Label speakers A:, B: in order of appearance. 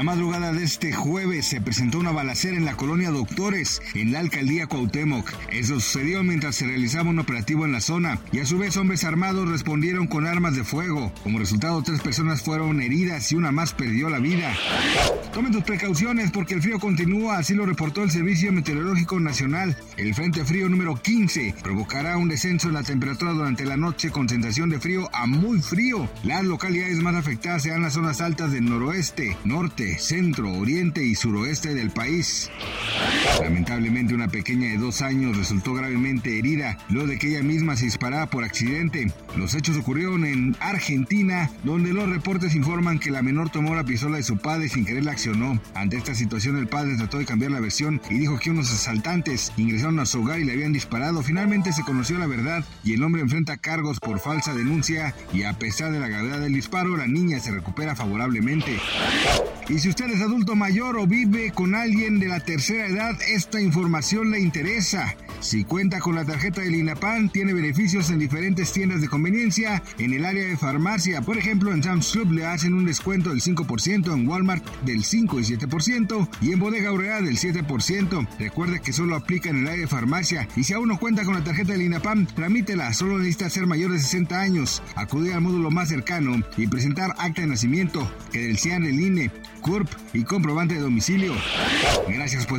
A: La madrugada de este jueves se presentó una balacera en la colonia Doctores, en la alcaldía Cuauhtémoc. Eso sucedió mientras se realizaba un operativo en la zona y a su vez hombres armados respondieron con armas de fuego. Como resultado, tres personas fueron heridas y una más perdió la vida. Tomen tus precauciones porque el frío continúa, así lo reportó el Servicio Meteorológico Nacional. El Frente Frío número 15 provocará un descenso en la temperatura durante la noche con sensación de frío a muy frío. Las localidades más afectadas serán las zonas altas del noroeste, norte, centro, oriente y suroeste del país. Lamentablemente una pequeña de dos años resultó gravemente herida luego de que ella misma se disparaba por accidente. Los hechos ocurrieron en Argentina, donde los reportes informan que la menor tomó la pistola de su padre sin querer la accionó. Ante esta situación el padre trató de cambiar la versión y dijo que unos asaltantes ingresaron a su hogar y le habían disparado. Finalmente se conoció la verdad y el hombre enfrenta cargos por falsa denuncia y a pesar de la gravedad del disparo la niña se recupera favorablemente. Y si usted es adulto mayor o vive con alguien de la tercera esta información le interesa. Si cuenta con la tarjeta del INAPAN, tiene beneficios en diferentes tiendas de conveniencia en el área de farmacia. Por ejemplo, en Sam's Club le hacen un descuento del 5%, en Walmart del 5 y 7% y en Bodega Aurrera del 7%. Recuerde que solo aplica en el área de farmacia y si aún no cuenta con la tarjeta del INAPAN, tramítela. Solo necesita ser mayor de 60 años, acudir al módulo más cercano y presentar acta de nacimiento, credencial del INE, CURP y comprobante de domicilio. Gracias por